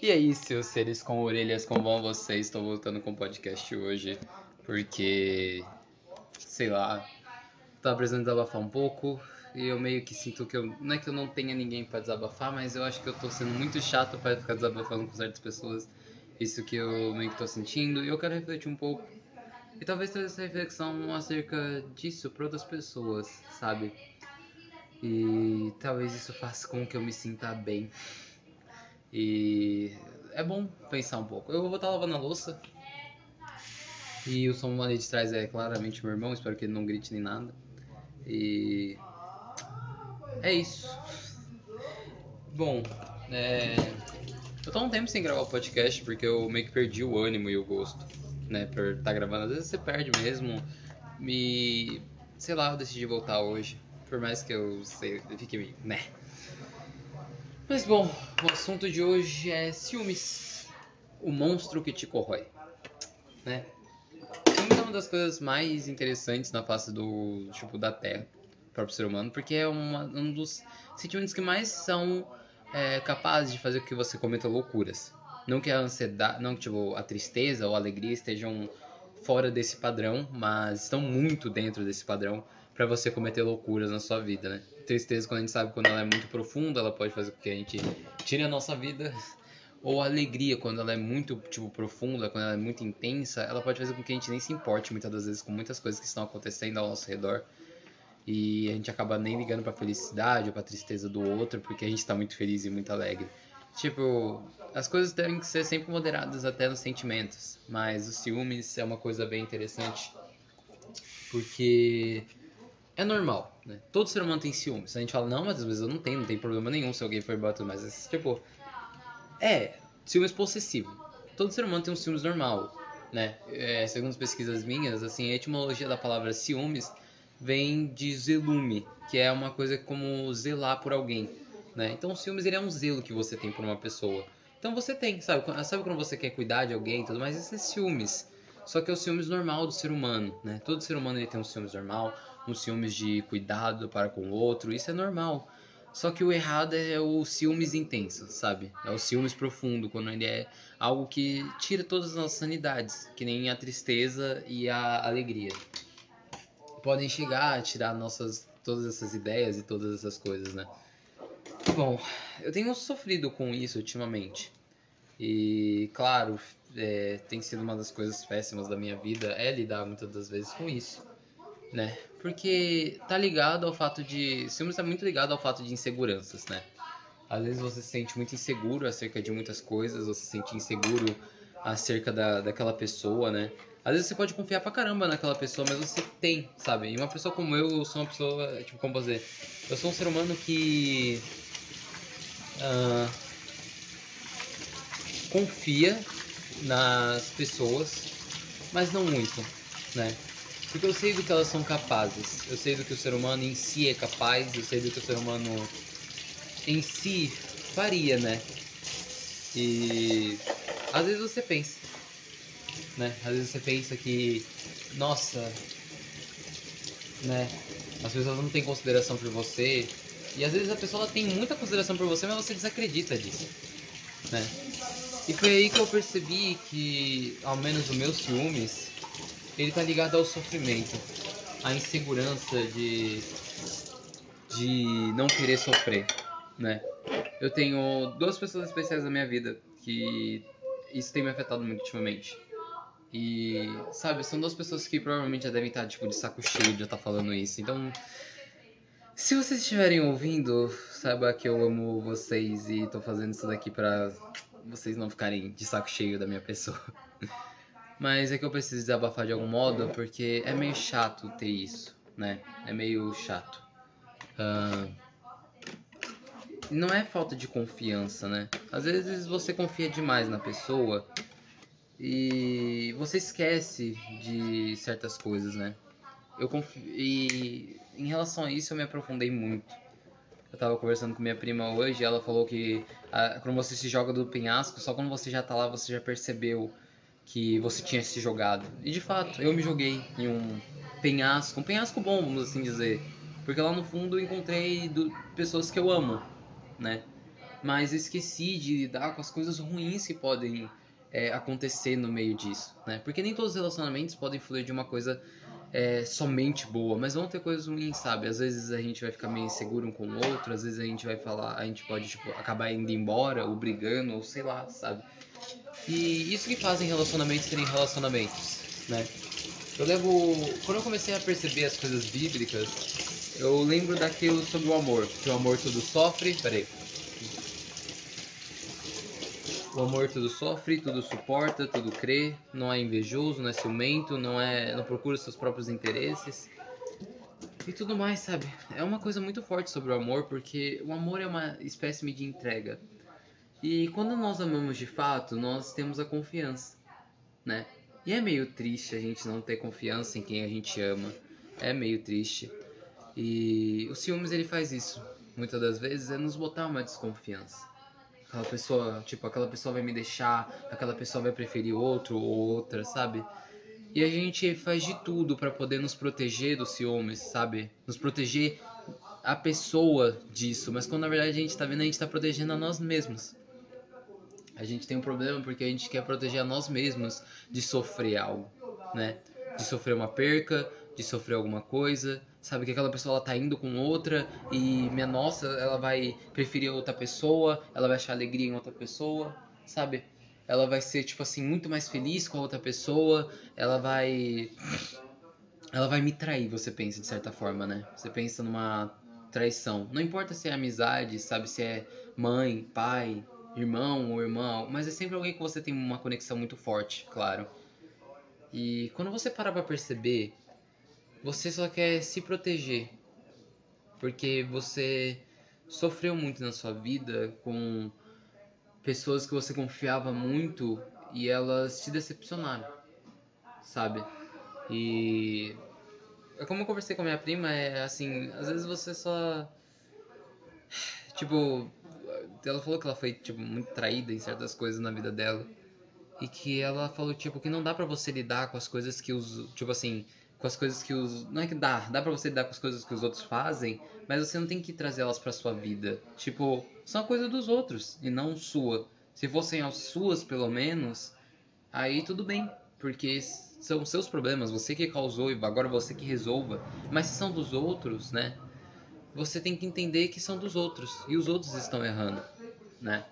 E aí, seus seres com orelhas, como vão vocês? Estou voltando com o podcast hoje porque, sei lá, tava precisando desabafar um pouco e eu meio que sinto que eu. Não é que eu não tenha ninguém para desabafar, mas eu acho que eu tô sendo muito chato para ficar desabafando com certas pessoas. Isso que eu meio que tô sentindo e eu quero refletir um pouco. E talvez trazer essa reflexão acerca disso para outras pessoas, sabe? E talvez isso faça com que eu me sinta bem. E é bom pensar um pouco. Eu vou estar lavando a louça. E o som ali de trás é claramente meu irmão, espero que ele não grite nem nada. E é isso. Bom, é... eu tô um tempo sem gravar o podcast porque eu meio que perdi o ânimo e o gosto, né, por estar tá gravando. Às vezes você perde mesmo. Me, sei lá, eu decidi voltar hoje. Por mais que eu sei, fique meio, né. Mas bom, o assunto de hoje é ciúmes. O monstro que te corrói, né? Ciúmes é uma das coisas mais interessantes na face do, tipo, da Terra, para o ser humano, porque é uma, um dos sentimentos que mais são é, capazes de fazer com que você cometa loucuras. Não que a ansiedade, não que tipo, a tristeza ou a alegria estejam fora desse padrão, mas estão muito dentro desse padrão para você cometer loucuras na sua vida, né? Tristeza, quando a gente sabe quando ela é muito profunda, ela pode fazer com que a gente tire a nossa vida. Ou alegria, quando ela é muito, tipo, profunda, quando ela é muito intensa, ela pode fazer com que a gente nem se importe muitas das vezes com muitas coisas que estão acontecendo ao nosso redor. E a gente acaba nem ligando pra felicidade ou pra tristeza do outro, porque a gente tá muito feliz e muito alegre. Tipo, as coisas devem ser sempre moderadas até nos sentimentos, mas os ciúmes é uma coisa bem interessante, porque é normal, né? Todo ser humano tem ciúmes. A gente fala, não, mas às vezes eu não tenho, não tem problema nenhum se alguém for bater, mas tipo, é, ciúmes possessivo. Todo ser humano tem um ciúmes normal, né? É, segundo as pesquisas minhas, assim, a etimologia da palavra ciúmes vem de zelume, que é uma coisa como zelar por alguém, né? Então, o ciúmes ele é um zelo que você tem por uma pessoa. Então, você tem, sabe? Sabe quando você quer cuidar de alguém e tudo mais? Isso é ciúmes. Só que é o ciúmes normal do ser humano, né? Todo ser humano ele tem um ciúmes normal uns ciúmes de cuidado para com o outro, isso é normal. Só que o errado é o ciúmes intenso, sabe? É o ciúmes profundo, quando ele é algo que tira todas as nossas sanidades, que nem a tristeza e a alegria. Podem chegar a tirar nossas todas essas ideias e todas essas coisas, né? Bom, eu tenho sofrido com isso ultimamente. E, claro, é, tem sido uma das coisas péssimas da minha vida é lidar muitas das vezes com isso né? Porque tá ligado ao fato de. Ciúmes tá muito ligado ao fato de inseguranças, né? Às vezes você se sente muito inseguro acerca de muitas coisas, você se sente inseguro acerca da, daquela pessoa, né? Às vezes você pode confiar pra caramba naquela pessoa, mas você tem, sabe? E uma pessoa como eu, eu sou uma pessoa, tipo, como dizer? Eu sou um ser humano que. Uh, confia nas pessoas, mas não muito, né? Porque eu sei do que elas são capazes. Eu sei do que o ser humano em si é capaz. Eu sei do que o ser humano em si faria, né? E às vezes você pensa, né? Às vezes você pensa que, nossa, né? As pessoas não têm consideração por você. E às vezes a pessoa tem muita consideração por você, mas você desacredita disso, né? E foi aí que eu percebi que, ao menos o meu ciúmes, ele tá ligado ao sofrimento, à insegurança de de não querer sofrer, né? Eu tenho duas pessoas especiais na minha vida que isso tem me afetado muito ultimamente. E, sabe, são duas pessoas que provavelmente já devem estar, tipo, de saco cheio de estar falando isso. Então, se vocês estiverem ouvindo, saiba que eu amo vocês e tô fazendo isso daqui pra vocês não ficarem de saco cheio da minha pessoa. Mas é que eu preciso desabafar de algum modo porque é meio chato ter isso, né? É meio chato. Uh, não é falta de confiança, né? Às vezes você confia demais na pessoa e você esquece de certas coisas, né? Eu confio, e em relação a isso eu me aprofundei muito. Eu tava conversando com minha prima hoje e ela falou que ah, quando você se joga do penhasco, só quando você já tá lá você já percebeu que você tinha se jogado. E de fato, eu me joguei em um penhasco, um penhasco bom, vamos assim dizer. Porque lá no fundo eu encontrei do, pessoas que eu amo, né? mas esqueci de lidar com as coisas ruins que podem é, acontecer no meio disso, né? Porque nem todos os relacionamentos podem fluir de uma coisa é, somente boa, mas vão ter coisas ruins, sabe? Às vezes a gente vai ficar meio inseguro um com o outro, às vezes a gente vai falar, a gente pode tipo, acabar indo embora, ou brigando, ou sei lá, sabe? E isso que fazem relacionamentos serem relacionamentos, né? Eu levo. Quando eu comecei a perceber as coisas bíblicas, eu lembro daquilo sobre o amor. Que o amor tudo sofre. Peraí. O amor tudo sofre, tudo suporta, tudo crê, não é invejoso, não é ciumento, não é, não procura seus próprios interesses e tudo mais, sabe? É uma coisa muito forte sobre o amor, porque o amor é uma espécie de entrega. E quando nós amamos de fato, nós temos a confiança, né? E é meio triste a gente não ter confiança em quem a gente ama. É meio triste. E o ciúmes ele faz isso. Muitas das vezes é nos botar uma desconfiança aquela pessoa, tipo, aquela pessoa vai me deixar, aquela pessoa vai preferir outro ou outra, sabe? E a gente faz de tudo para poder nos proteger dos ciúmes, sabe? Nos proteger a pessoa disso, mas quando na verdade a gente tá vendo, a gente tá protegendo a nós mesmos. A gente tem um problema porque a gente quer proteger a nós mesmos de sofrer algo, né? De sofrer uma perca, de sofrer alguma coisa, sabe que aquela pessoa ela tá indo com outra e minha nossa, ela vai preferir outra pessoa, ela vai achar alegria em outra pessoa, sabe? Ela vai ser tipo assim muito mais feliz com a outra pessoa, ela vai ela vai me trair, você pensa de certa forma, né? Você pensa numa traição. Não importa se é amizade, sabe se é mãe, pai, irmão ou irmã, mas é sempre alguém que você tem uma conexão muito forte, claro. E quando você parar para perceber você só quer se proteger. Porque você sofreu muito na sua vida com pessoas que você confiava muito e elas te decepcionaram, sabe? E é como eu conversei com a minha prima, é assim, às vezes você só tipo, ela falou que ela foi tipo muito traída em certas coisas na vida dela e que ela falou tipo que não dá para você lidar com as coisas que os tipo assim, com as coisas que os. Não é que dá, dá pra você lidar com as coisas que os outros fazem, mas você não tem que trazer elas pra sua vida. Tipo, são coisa dos outros e não sua. Se fossem as suas, pelo menos, aí tudo bem, porque são seus problemas, você que causou e agora você que resolva. Mas se são dos outros, né? Você tem que entender que são dos outros e os outros estão errando, né?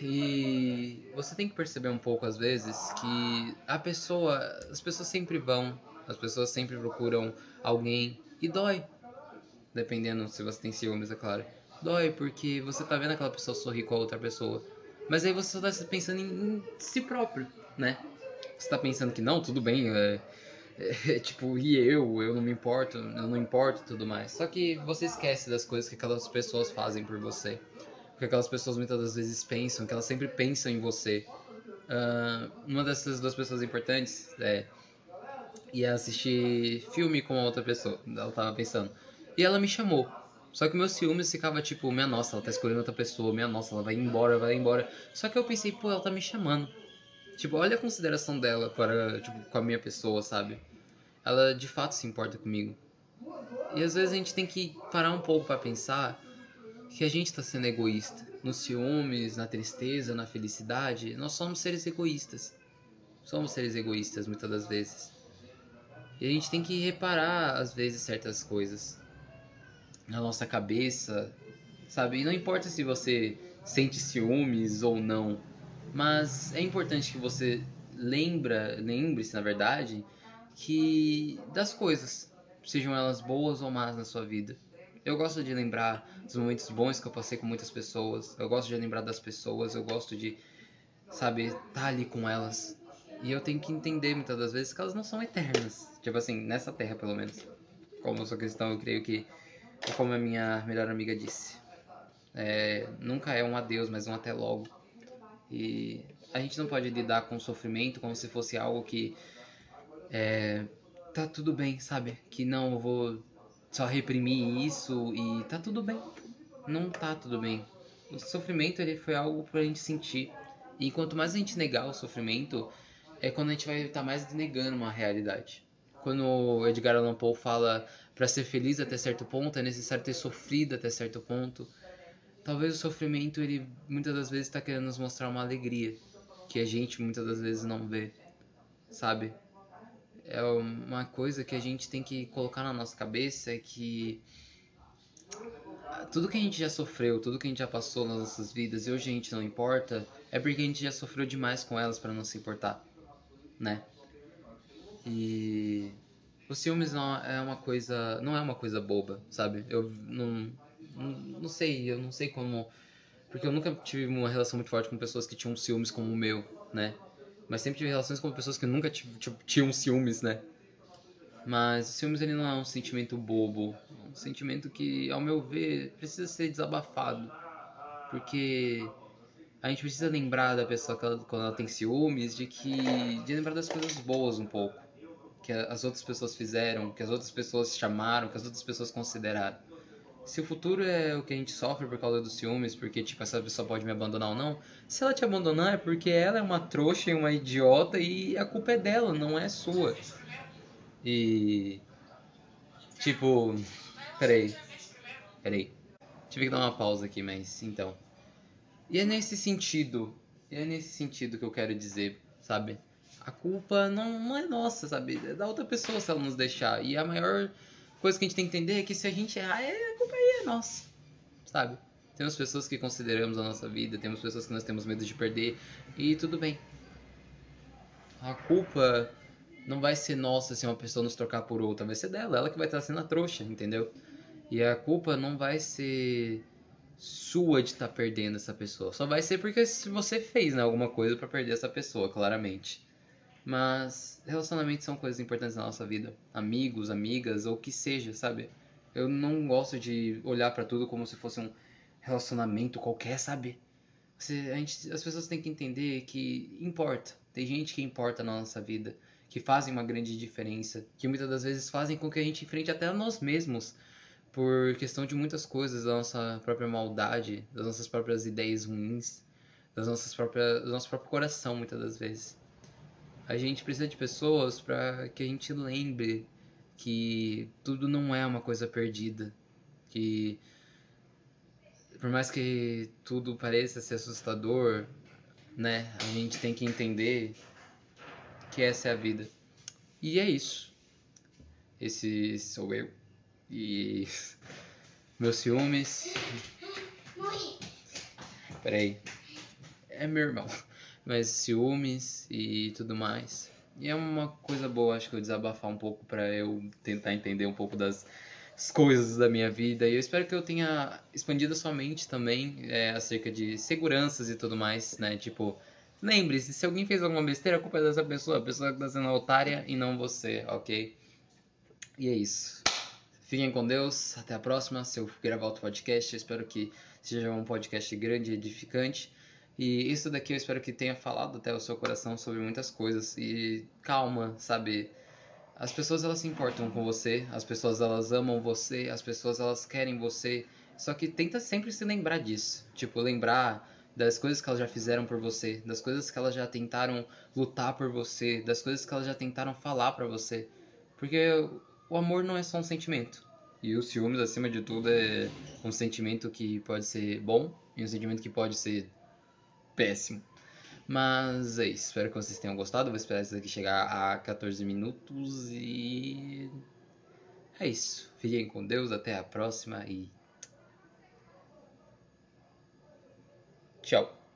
E você tem que perceber um pouco às vezes que a pessoa, as pessoas sempre vão, as pessoas sempre procuram alguém e dói. Dependendo se você tem ciúmes, é claro. Dói porque você tá vendo aquela pessoa sorrir com a outra pessoa. Mas aí você só tá pensando em, si próprio, né? Você tá pensando que não, tudo bem, é, é, é, tipo, e eu, eu não me importo, eu não importo tudo mais. Só que você esquece das coisas que aquelas pessoas fazem por você que aquelas pessoas muitas das vezes pensam, que elas sempre pensam em você. Uh, uma dessas duas pessoas importantes é ia assistir filme com outra pessoa, ela tava pensando. E ela me chamou. Só que meu ciúmes ficava tipo, minha nossa, ela tá escolhendo outra pessoa, minha nossa, ela vai embora, vai embora. Só que eu pensei, pô, ela tá me chamando. Tipo, olha a consideração dela para, tipo, com a minha pessoa, sabe? Ela de fato se importa comigo. E às vezes a gente tem que parar um pouco para pensar que a gente está sendo egoísta. Nos ciúmes, na tristeza, na felicidade, nós somos seres egoístas. Somos seres egoístas muitas das vezes. E a gente tem que reparar, às vezes, certas coisas na nossa cabeça, sabe? E não importa se você sente ciúmes ou não, mas é importante que você lembra, lembre-se, na verdade, que das coisas, sejam elas boas ou más na sua vida. Eu gosto de lembrar dos momentos bons que eu passei com muitas pessoas. Eu gosto de lembrar das pessoas. Eu gosto de, sabe, estar tá ali com elas. E eu tenho que entender muitas das vezes que elas não são eternas. Tipo assim, nessa terra pelo menos. Como eu sou cristão, eu creio que, como a minha melhor amiga disse, é, nunca é um adeus, mas um até logo. E a gente não pode lidar com o sofrimento como se fosse algo que é, tá tudo bem, sabe? Que não, eu vou só reprimir isso e tá tudo bem. Não tá tudo bem. O sofrimento ele foi algo pra gente sentir. E quanto mais a gente negar o sofrimento, é quando a gente vai estar tá mais negando uma realidade. Quando o Edgar Allan Poe fala para ser feliz até certo ponto é necessário ter sofrido até certo ponto. talvez o sofrimento ele muitas das vezes está querendo nos mostrar uma alegria que a gente muitas das vezes não vê, sabe? É uma coisa que a gente tem que colocar na nossa cabeça é que tudo que a gente já sofreu, tudo que a gente já passou nas nossas vidas e hoje a gente não importa, é porque a gente já sofreu demais com elas para não se importar, né? E os ciúmes não é uma coisa, não é uma coisa boba, sabe? Eu não, não, não sei, eu não sei como, porque eu nunca tive uma relação muito forte com pessoas que tinham ciúmes como o meu, né? Mas sempre tive relações com pessoas que nunca tinham ciúmes, né? Mas o ciúmes ele não é um sentimento bobo, é um sentimento que, ao meu ver, precisa ser desabafado. Porque a gente precisa lembrar da pessoa ela, quando ela tem ciúmes, de que de lembrar das coisas boas um pouco, que as outras pessoas fizeram, que as outras pessoas chamaram, que as outras pessoas consideraram. Se o futuro é o que a gente sofre por causa dos ciúmes, porque tipo essa pessoa pode me abandonar ou não, se ela te abandonar é porque ela é uma trouxa e uma idiota e a culpa é dela, não é sua. E. Tipo. Peraí. Peraí. Tive que dar uma pausa aqui, mas então. E é nesse sentido. É nesse sentido que eu quero dizer, sabe? A culpa não, não é nossa, sabe? É da outra pessoa se ela nos deixar. E a maior coisa que a gente tem que entender é que se a gente errar, é, é nossa, sabe? Temos pessoas que consideramos a nossa vida, temos pessoas que nós temos medo de perder, e tudo bem. A culpa não vai ser nossa se uma pessoa nos trocar por outra, vai ser dela, ela que vai estar sendo a trouxa, entendeu? E a culpa não vai ser sua de estar perdendo essa pessoa, só vai ser porque você fez né, alguma coisa para perder essa pessoa, claramente. Mas relacionamentos são coisas importantes na nossa vida, amigos, amigas ou o que seja, sabe? Eu não gosto de olhar para tudo como se fosse um relacionamento qualquer, sabe? Você, a gente, as pessoas têm que entender que importa. Tem gente que importa na nossa vida que fazem uma grande diferença, que muitas das vezes fazem com que a gente enfrente até nós mesmos por questão de muitas coisas, da nossa própria maldade, das nossas próprias ideias ruins, das nossas próprias, do nosso próprio coração, muitas das vezes. A gente precisa de pessoas para que a gente lembre que tudo não é uma coisa perdida, que por mais que tudo pareça ser assustador, né, a gente tem que entender que essa é a vida. E é isso. Esse sou eu. E meus ciúmes. Peraí. É meu irmão. Mas ciúmes e tudo mais. E é uma coisa boa, acho que eu desabafar um pouco para eu tentar entender um pouco das coisas da minha vida. E eu espero que eu tenha expandido a sua mente também é, acerca de seguranças e tudo mais, né? Tipo, Lembre-se, se alguém fez alguma besteira, a culpa é dessa pessoa. A pessoa que está sendo otária e não você, ok? E é isso. Fiquem com Deus. Até a próxima. Se eu gravar outro podcast, eu espero que seja um podcast grande e edificante. E isso daqui eu espero que tenha falado até o seu coração sobre muitas coisas. E calma, sabe? As pessoas elas se importam com você, as pessoas elas amam você, as pessoas elas querem você. Só que tenta sempre se lembrar disso. Tipo, lembrar das coisas que elas já fizeram por você, das coisas que elas já tentaram lutar por você, das coisas que elas já tentaram falar para você. Porque o amor não é só um sentimento. E o ciúmes, acima de tudo, é um sentimento que pode ser bom e um sentimento que pode ser péssimo. Mas é isso. Espero que vocês tenham gostado. Vou esperar isso aqui chegar a 14 minutos e. É isso. Fiquem com Deus. Até a próxima e Tchau.